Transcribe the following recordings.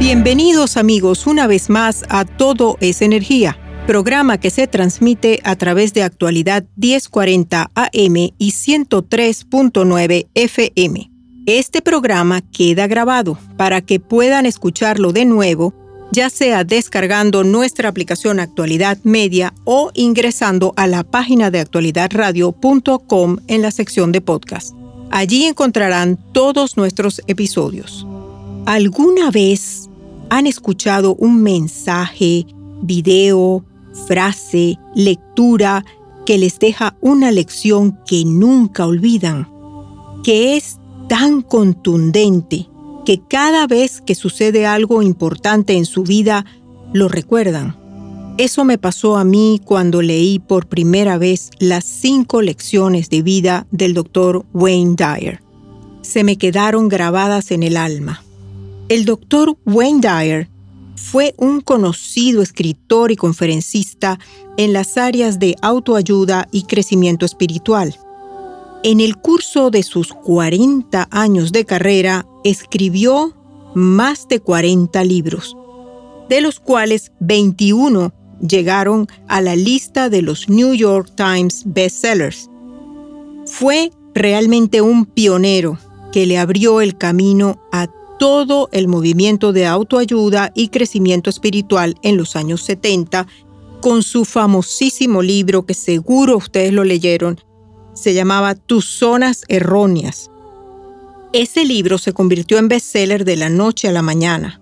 Bienvenidos amigos una vez más a Todo es Energía, programa que se transmite a través de actualidad 1040 AM y 103.9 FM. Este programa queda grabado para que puedan escucharlo de nuevo, ya sea descargando nuestra aplicación Actualidad Media o ingresando a la página de actualidadradio.com en la sección de podcast. Allí encontrarán todos nuestros episodios. ¿Alguna vez han escuchado un mensaje, video, frase, lectura que les deja una lección que nunca olvidan, que es tan contundente que cada vez que sucede algo importante en su vida, lo recuerdan. Eso me pasó a mí cuando leí por primera vez las cinco lecciones de vida del doctor Wayne Dyer. Se me quedaron grabadas en el alma. El doctor Wayne Dyer fue un conocido escritor y conferencista en las áreas de autoayuda y crecimiento espiritual. En el curso de sus 40 años de carrera, escribió más de 40 libros, de los cuales 21 llegaron a la lista de los New York Times bestsellers. Fue realmente un pionero que le abrió el camino a todo el movimiento de autoayuda y crecimiento espiritual en los años 70 con su famosísimo libro que seguro ustedes lo leyeron, se llamaba Tus zonas erróneas. Ese libro se convirtió en bestseller de la noche a la mañana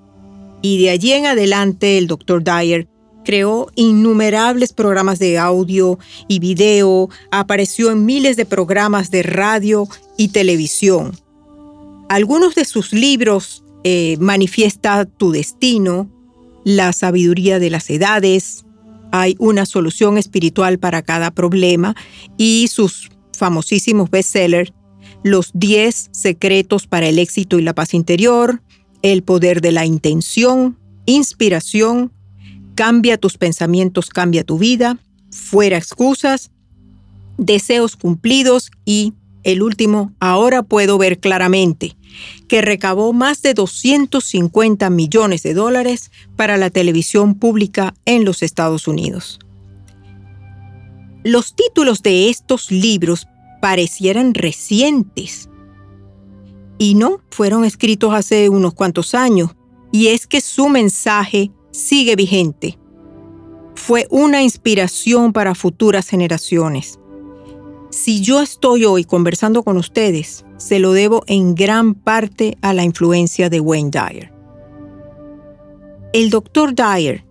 y de allí en adelante el Dr. Dyer creó innumerables programas de audio y video, apareció en miles de programas de radio y televisión algunos de sus libros eh, manifiesta tu destino, la sabiduría de las edades, hay una solución espiritual para cada problema y sus famosísimos bestsellers, Los 10 secretos para el éxito y la paz interior, El poder de la intención, Inspiración, Cambia tus pensamientos, cambia tu vida, Fuera excusas, Deseos cumplidos y el último, ahora puedo ver claramente, que recabó más de 250 millones de dólares para la televisión pública en los Estados Unidos. Los títulos de estos libros parecieran recientes y no fueron escritos hace unos cuantos años, y es que su mensaje sigue vigente. Fue una inspiración para futuras generaciones. Si yo estoy hoy conversando con ustedes, se lo debo en gran parte a la influencia de Wayne Dyer. El doctor Dyer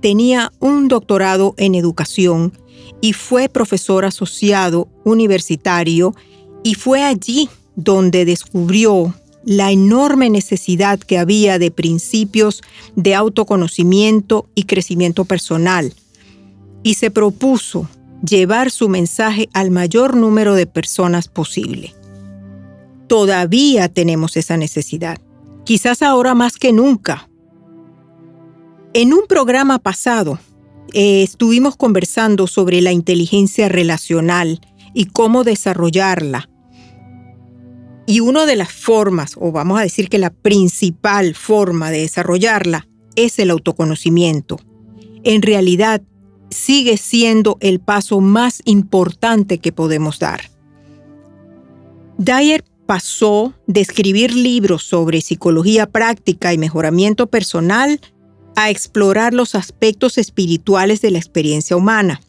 tenía un doctorado en educación y fue profesor asociado universitario y fue allí donde descubrió la enorme necesidad que había de principios de autoconocimiento y crecimiento personal y se propuso llevar su mensaje al mayor número de personas posible. Todavía tenemos esa necesidad, quizás ahora más que nunca. En un programa pasado eh, estuvimos conversando sobre la inteligencia relacional y cómo desarrollarla. Y una de las formas, o vamos a decir que la principal forma de desarrollarla, es el autoconocimiento. En realidad, sigue siendo el paso más importante que podemos dar. Dyer pasó de escribir libros sobre psicología práctica y mejoramiento personal a explorar los aspectos espirituales de la experiencia humana.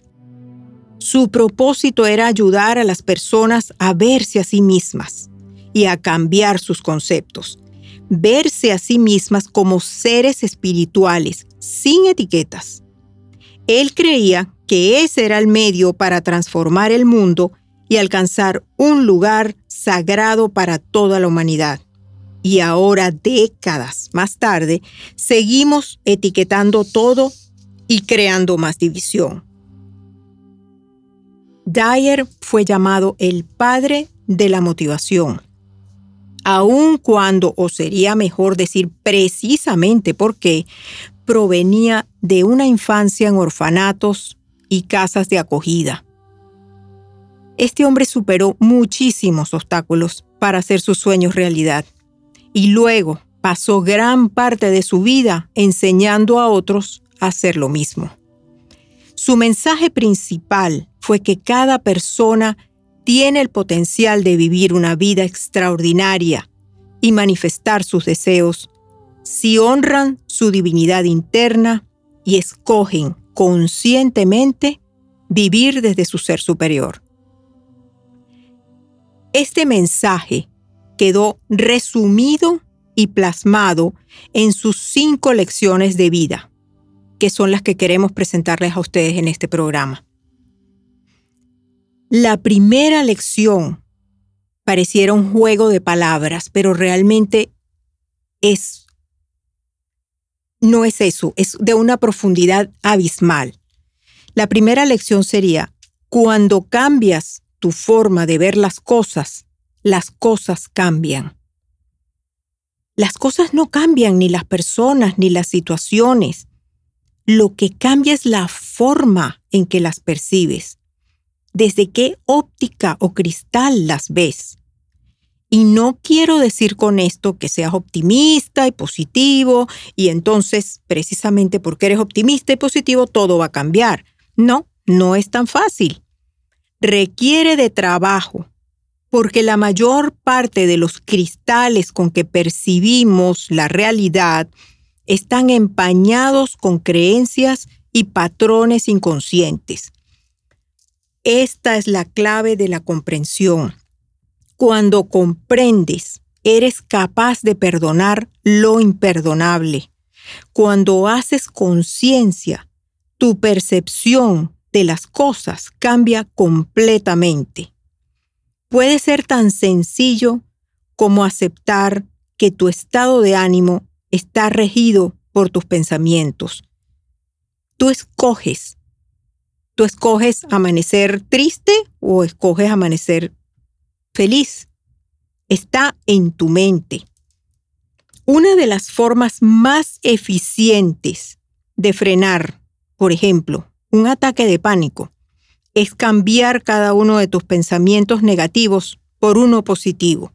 Su propósito era ayudar a las personas a verse a sí mismas y a cambiar sus conceptos, verse a sí mismas como seres espirituales, sin etiquetas. Él creía que ese era el medio para transformar el mundo y alcanzar un lugar sagrado para toda la humanidad. Y ahora, décadas más tarde, seguimos etiquetando todo y creando más división. Dyer fue llamado el padre de la motivación. Aun cuando, o sería mejor decir precisamente porque, provenía de una infancia en orfanatos y casas de acogida. Este hombre superó muchísimos obstáculos para hacer sus sueños realidad y luego pasó gran parte de su vida enseñando a otros a hacer lo mismo. Su mensaje principal fue que cada persona tiene el potencial de vivir una vida extraordinaria y manifestar sus deseos si honran su divinidad interna y escogen conscientemente vivir desde su ser superior. Este mensaje quedó resumido y plasmado en sus cinco lecciones de vida, que son las que queremos presentarles a ustedes en este programa. La primera lección pareciera un juego de palabras, pero realmente es no es eso, es de una profundidad abismal. La primera lección sería, cuando cambias tu forma de ver las cosas, las cosas cambian. Las cosas no cambian, ni las personas, ni las situaciones. Lo que cambia es la forma en que las percibes desde qué óptica o cristal las ves. Y no quiero decir con esto que seas optimista y positivo y entonces precisamente porque eres optimista y positivo todo va a cambiar. No, no es tan fácil. Requiere de trabajo, porque la mayor parte de los cristales con que percibimos la realidad están empañados con creencias y patrones inconscientes esta es la clave de la comprensión. Cuando comprendes, eres capaz de perdonar lo imperdonable. Cuando haces conciencia, tu percepción de las cosas cambia completamente. Puede ser tan sencillo como aceptar que tu estado de ánimo está regido por tus pensamientos. Tú escoges Tú escoges amanecer triste o escoges amanecer feliz. Está en tu mente. Una de las formas más eficientes de frenar, por ejemplo, un ataque de pánico, es cambiar cada uno de tus pensamientos negativos por uno positivo.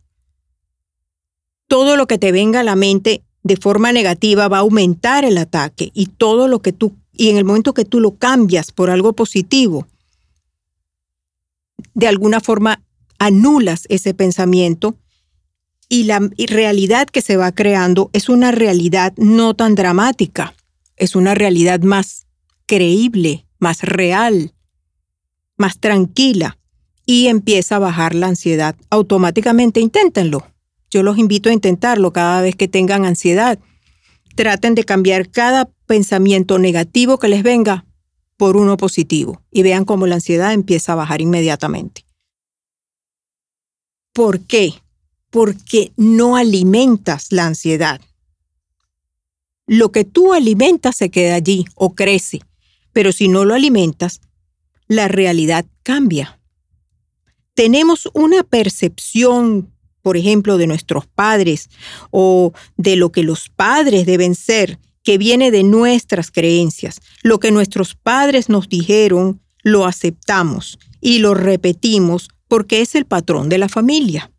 Todo lo que te venga a la mente de forma negativa va a aumentar el ataque y todo lo que tú y en el momento que tú lo cambias por algo positivo, de alguna forma anulas ese pensamiento y la realidad que se va creando es una realidad no tan dramática, es una realidad más creíble, más real, más tranquila y empieza a bajar la ansiedad. Automáticamente inténtenlo. Yo los invito a intentarlo cada vez que tengan ansiedad. Traten de cambiar cada pensamiento negativo que les venga por uno positivo y vean cómo la ansiedad empieza a bajar inmediatamente. ¿Por qué? Porque no alimentas la ansiedad. Lo que tú alimentas se queda allí o crece, pero si no lo alimentas, la realidad cambia. Tenemos una percepción, por ejemplo, de nuestros padres o de lo que los padres deben ser que viene de nuestras creencias. Lo que nuestros padres nos dijeron, lo aceptamos y lo repetimos porque es el patrón de la familia.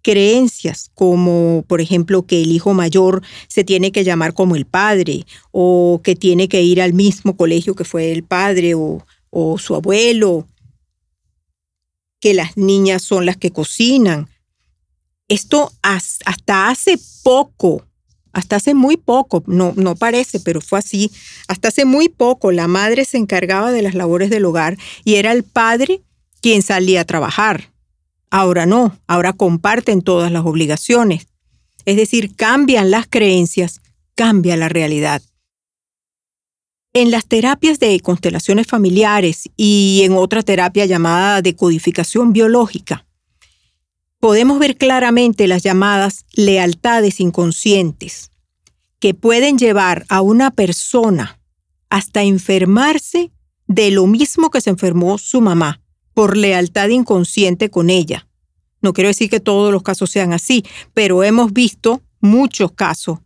Creencias como, por ejemplo, que el hijo mayor se tiene que llamar como el padre o que tiene que ir al mismo colegio que fue el padre o, su abuelo, que las niñas son las que cocinan. Esto hasta hace poco hasta hace muy poco, no, no parece, pero fue así, hasta hace muy poco la madre se encargaba de las labores del hogar y era el padre quien salía a trabajar. Ahora no, ahora comparten todas las obligaciones. Es decir, cambian las creencias, cambia la realidad. En las terapias de constelaciones familiares y en otra terapia llamada decodificación biológica, podemos ver claramente las llamadas lealtades inconscientes, que pueden llevar a una persona hasta enfermarse de lo mismo que se enfermó su mamá, por lealtad inconsciente con ella. No quiero decir que todos los casos sean así, pero hemos visto muchos casos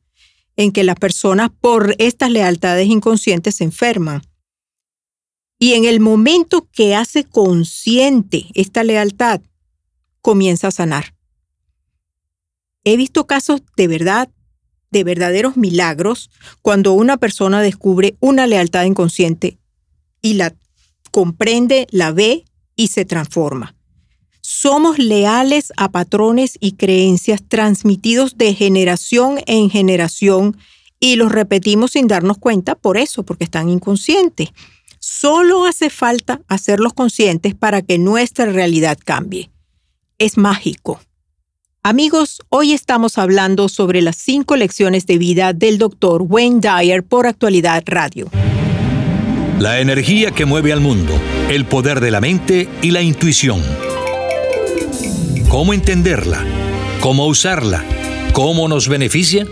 en que las personas por estas lealtades inconscientes se enferman. Y en el momento que hace consciente esta lealtad, comienza a sanar. He visto casos de verdad, de verdaderos milagros, cuando una persona descubre una lealtad inconsciente y la comprende, la ve y se transforma. Somos leales a patrones y creencias transmitidos de generación en generación y los repetimos sin darnos cuenta por eso, porque están inconscientes. Solo hace falta hacerlos conscientes para que nuestra realidad cambie. Es mágico. Amigos, hoy estamos hablando sobre las cinco lecciones de vida del Dr. Wayne Dyer por Actualidad Radio. La energía que mueve al mundo, el poder de la mente y la intuición cómo entenderla, cómo usarla, cómo nos beneficia.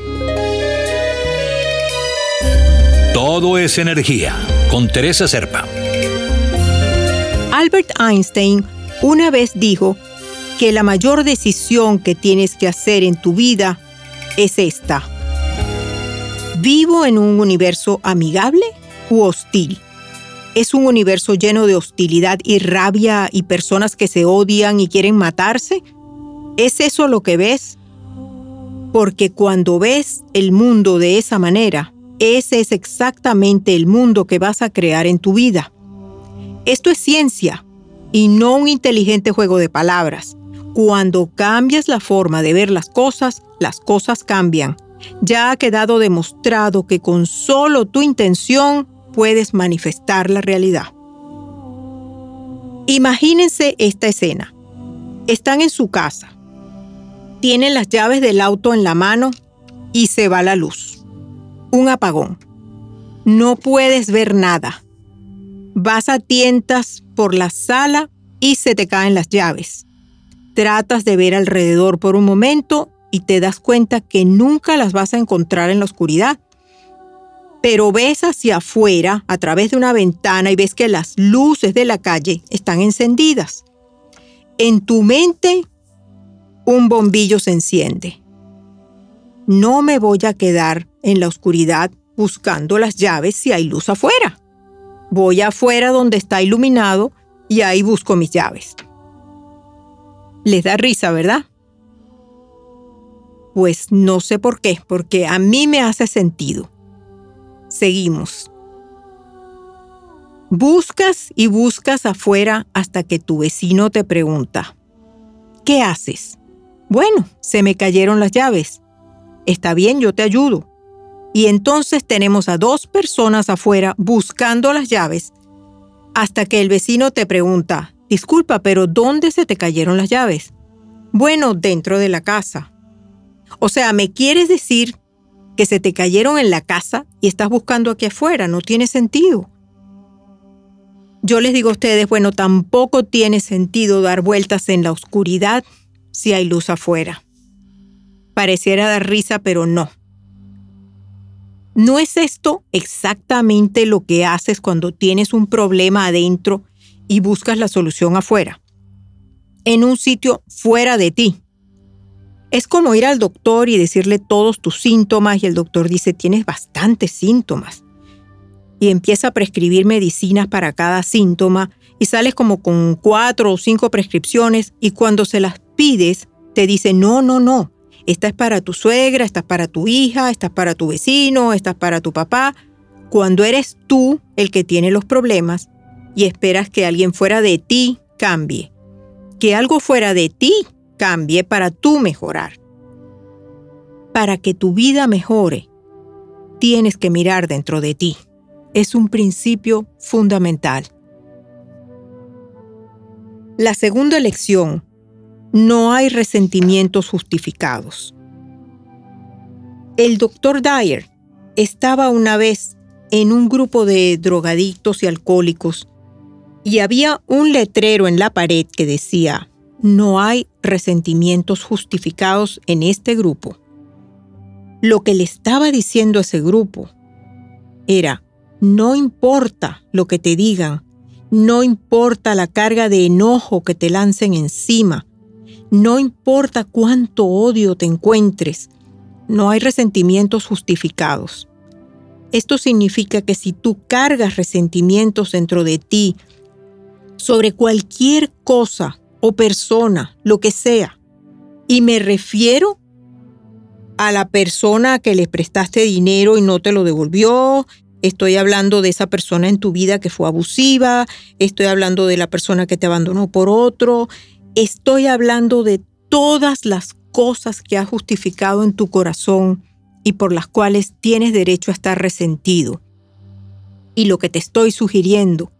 Todo es energía, con Teresa Serpa. Albert Einstein una vez dijo que la mayor decisión que tienes que hacer en tu vida es esta. ¿Vivo en un universo amigable u hostil? ¿Es un universo lleno de hostilidad y rabia y personas que se odian y quieren matarse? ¿Es eso lo que ves? Porque cuando ves el mundo de esa manera, ese es exactamente el mundo que vas a crear en tu vida. Esto es ciencia y no un inteligente juego de palabras. Cuando cambias la forma de ver las cosas, las cosas cambian. Ya ha quedado demostrado que con solo tu intención puedes manifestar la realidad. Imagínense esta escena. Están en su casa. Tienen las llaves del auto en la mano y se va la luz. Un apagón. No puedes ver nada. Vas a tientas por la sala y se te caen las llaves. Tratas de ver alrededor por un momento y te das cuenta que nunca las vas a encontrar en la oscuridad pero ves hacia afuera a través de una ventana y ves que las luces de la calle están encendidas. En tu mente, un bombillo se enciende. No me voy a quedar en la oscuridad buscando las llaves si hay luz afuera. Voy afuera donde está iluminado y ahí busco mis llaves. Les da risa, ¿verdad? Pues no sé por qué, porque a mí me hace sentido. Seguimos. Buscas y buscas afuera hasta que tu vecino te pregunta, ¿qué haces? Bueno, se me cayeron las llaves. Está bien, yo te ayudo. Y entonces tenemos a dos personas afuera buscando las llaves hasta que el vecino te pregunta, disculpa, pero ¿dónde se te cayeron las llaves? Bueno, dentro de la casa. O sea, ¿me quieres decir que se te cayeron en la casa y estás buscando aquí afuera. No tiene sentido. Yo les digo a ustedes, bueno, tampoco tiene sentido dar vueltas en la oscuridad si hay luz afuera. Pareciera dar risa, pero no. ¿No es esto exactamente lo que haces cuando tienes un problema adentro y buscas la solución afuera? En un sitio fuera de ti. Es como ir al doctor y decirle todos tus síntomas y el doctor dice, tienes bastantes síntomas. Y empieza a prescribir medicinas para cada síntoma y sales como con cuatro o cinco prescripciones y cuando se las pides te dice, no, no, no, esta es para tu suegra, esta es para tu hija, esta es para tu vecino, esta es para tu papá. Cuando eres tú el que tiene los problemas y esperas que alguien fuera de ti cambie. Que algo fuera de ti cambie para tú mejorar. para que tu vida mejore, tienes que mirar dentro de ti. Es un principio fundamental. La segunda lección, no hay resentimientos justificados. El doctor Dyer estaba una vez en un grupo de drogadictos y alcohólicos y había un letrero en la pared que decía, no hay resentimientos justificados en este grupo. Lo que le estaba diciendo ese grupo era, no importa lo que te digan, no importa la carga de enojo que te lancen encima, no importa cuánto odio te encuentres, no hay resentimientos justificados. Esto significa que si tú cargas resentimientos dentro de ti sobre cualquier cosa o persona, lo que sea, y me refiero a la persona que le prestaste dinero y no te lo devolvió, Estoy hablando de esa persona en tu vida que fue abusiva, estoy hablando de la persona que te abandonó por otro, estoy hablando de todas las cosas que has justificado en tu corazón y por las cuales tienes derecho a estar resentido. Y lo que te estoy sugiriendo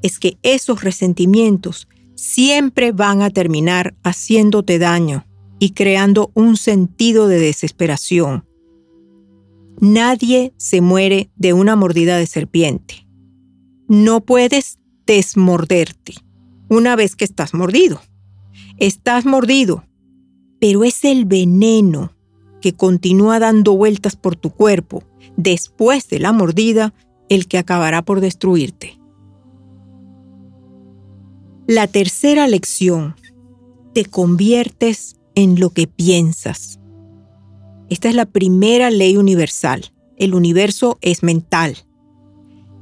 es que esos resentimientos siempre van a terminar haciéndote daño y creando un sentido de desesperación. Nadie se muere de una mordida de serpiente. No puedes desmorderte una vez que estás mordido. Estás mordido, pero es el veneno que continúa dando vueltas por tu cuerpo después de la mordida el que acabará por destruirte. La tercera lección, te conviertes en lo que piensas. Esta es la primera ley universal. El universo es mental.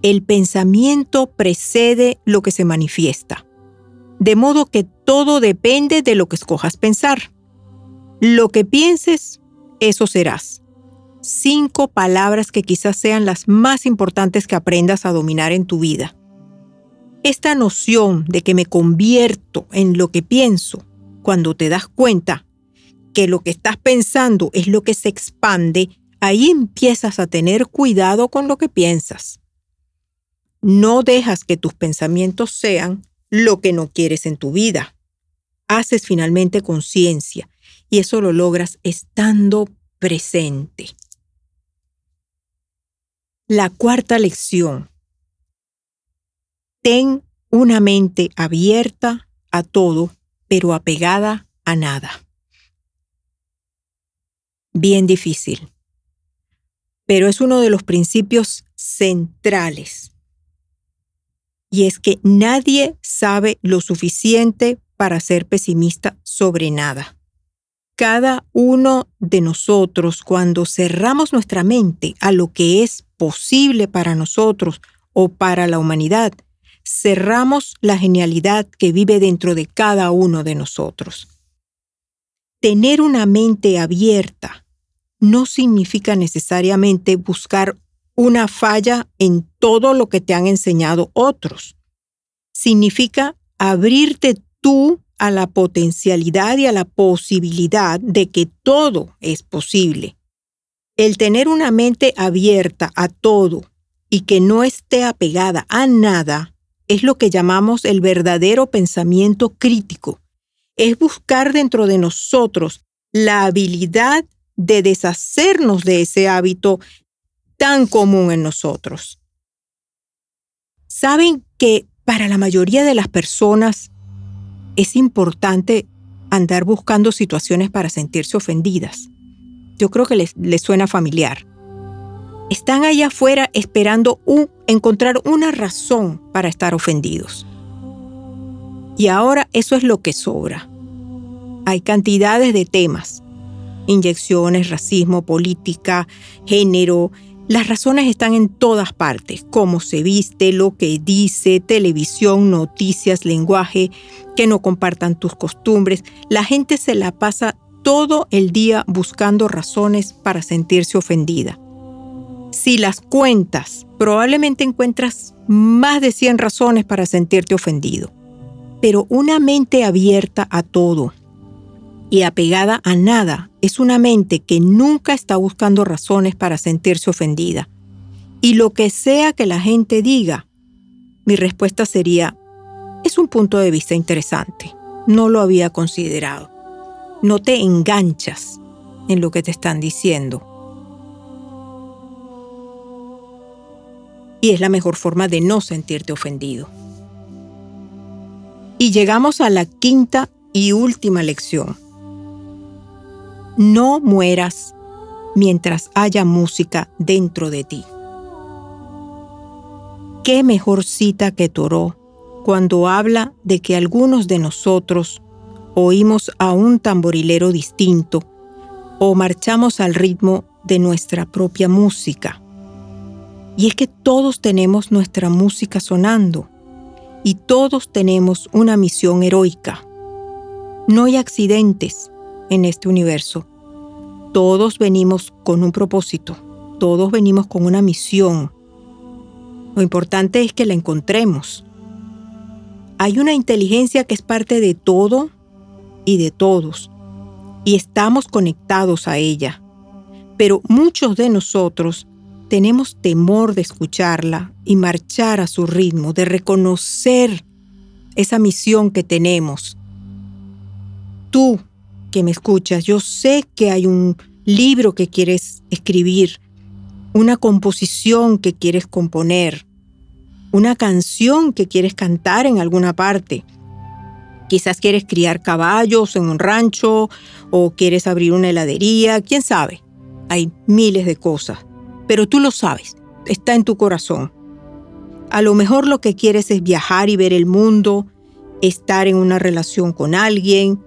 El pensamiento precede lo que se manifiesta. De modo que todo depende de lo que escojas pensar. Lo que pienses, eso serás. Cinco palabras que quizás sean las más importantes que aprendas a dominar en tu vida. Esta noción de que me convierto en lo que pienso, cuando te das cuenta, que lo que estás pensando es lo que se expande, ahí empiezas a tener cuidado con lo que piensas. No dejas que tus pensamientos sean lo que no quieres en tu vida. Haces finalmente conciencia y eso lo logras estando presente. La cuarta lección. Ten una mente abierta a todo, pero apegada a nada bien difícil, pero es uno de los principios centrales. Y es que nadie sabe lo suficiente para ser pesimista sobre nada. Cada uno de nosotros, cuando cerramos nuestra mente a lo que es posible para nosotros o para la humanidad, cerramos la genialidad que vive dentro de cada uno de nosotros. Tener una mente abierta no significa necesariamente buscar una falla en todo lo que te han enseñado otros. Significa abrirte tú a la potencialidad y a la posibilidad de que todo es posible. El tener una mente abierta a todo y que no esté apegada a nada es lo que llamamos el verdadero pensamiento crítico es buscar dentro de nosotros la habilidad de deshacernos de ese hábito tan común en nosotros. Saben que para la mayoría de las personas es importante andar buscando situaciones para sentirse ofendidas. Yo creo que les, suena familiar. Están allá afuera esperando encontrar una razón para estar ofendidos. Y ahora eso es lo que sobra. Hay cantidades de temas, inyecciones, racismo, política, género. Las razones están en todas partes, cómo se viste, lo que dice, televisión, noticias, lenguaje, que no compartan tus costumbres. La gente se la pasa todo el día buscando razones para sentirse ofendida. Si las cuentas, probablemente encuentras más de 100 razones para sentirte ofendido. Pero una mente abierta a todo, y apegada a nada es una mente que nunca está buscando razones para sentirse ofendida. Y lo que sea que la gente diga, mi respuesta sería, es un punto de vista interesante. No lo había considerado. No te enganchas en lo que te están diciendo. Y es la mejor forma de no sentirte ofendido. Y llegamos a la quinta y última lección. No mueras mientras haya música dentro de ti. ¿Qué mejor cita que Toró cuando habla de que algunos de nosotros oímos a un tamborilero distinto o marchamos al ritmo de nuestra propia música? Y es que todos tenemos nuestra música sonando y todos tenemos una misión heroica. No hay accidentes en este universo. Todos venimos con un propósito, todos venimos con una misión. Lo importante es que la encontremos. Hay una inteligencia que es parte de todo y de todos, y estamos conectados a ella. Pero muchos de nosotros tenemos temor de escucharla y marchar a su ritmo, de reconocer esa misión que tenemos. Tú que me escuchas, yo sé que hay un libro que quieres escribir, una composición que quieres componer, una canción que quieres cantar en alguna parte. Quizás quieres criar caballos en un rancho o quieres abrir una heladería, quién sabe. Hay miles de cosas pero tú lo sabes, está en tu corazón. A lo mejor lo que quieres es viajar y ver el mundo, estar en una relación con alguien,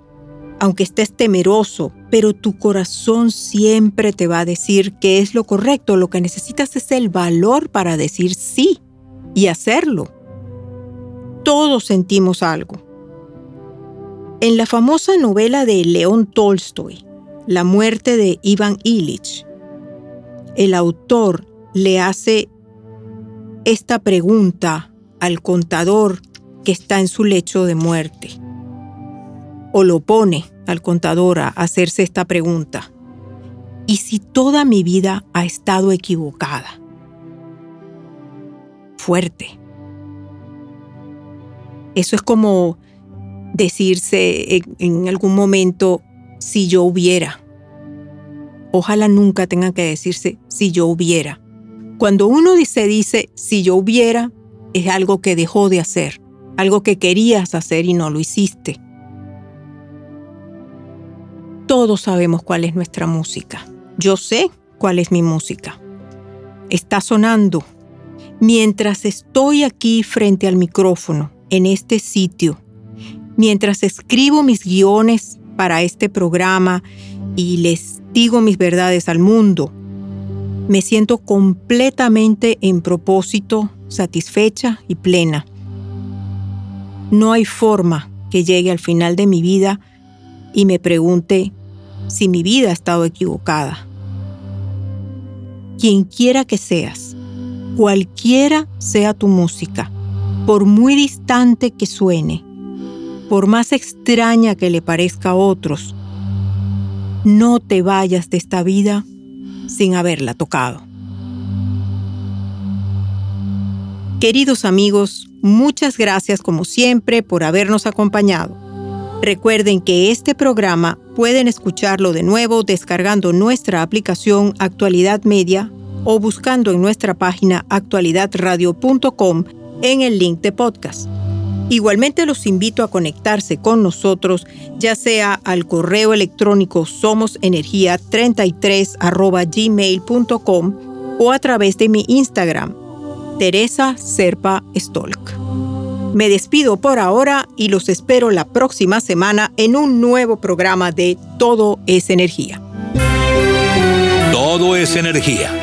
aunque estés temeroso, pero tu corazón siempre te va a decir que es lo correcto. Lo que necesitas es el valor para decir sí y hacerlo. Todos sentimos algo. En la famosa novela de León Tolstoy, La muerte de Ivan Illich, el autor le hace esta pregunta al contador que está en su lecho de muerte. O lo pone al contador a hacerse esta pregunta. ¿Y si toda mi vida ha estado equivocada? Fuerte. Eso es como decirse en, algún momento, si yo hubiera. Ojalá nunca tenga que decirse si yo hubiera. Cuando uno se dice si yo hubiera, es algo que dejó de hacer, algo que querías hacer y no lo hiciste. Todos sabemos cuál es nuestra música. Yo sé cuál es mi música. Está sonando. Mientras estoy aquí frente al micrófono, en este sitio, mientras escribo mis guiones para este programa y les digo mis verdades al mundo. Me siento completamente en propósito, satisfecha y plena. No hay forma que llegue al final de mi vida y me pregunte si mi vida ha estado equivocada. Quien quiera que seas, cualquiera sea tu música, por muy distante que suene, por más extraña que le parezca a otros, no te vayas de esta vida sin haberla tocado. Queridos amigos, muchas gracias como siempre por habernos acompañado. Recuerden que este programa pueden escucharlo de nuevo descargando nuestra aplicación Actualidad Media o buscando en nuestra página actualidadradio.com en el link de podcast. Igualmente los invito a conectarse con nosotros, ya sea al correo electrónico somosenergia33 gmail.com o a través de mi Instagram, Teresa Serpa Stolk. Me despido por ahora y los espero la próxima semana en un nuevo programa de Todo es Energía. Todo es Energía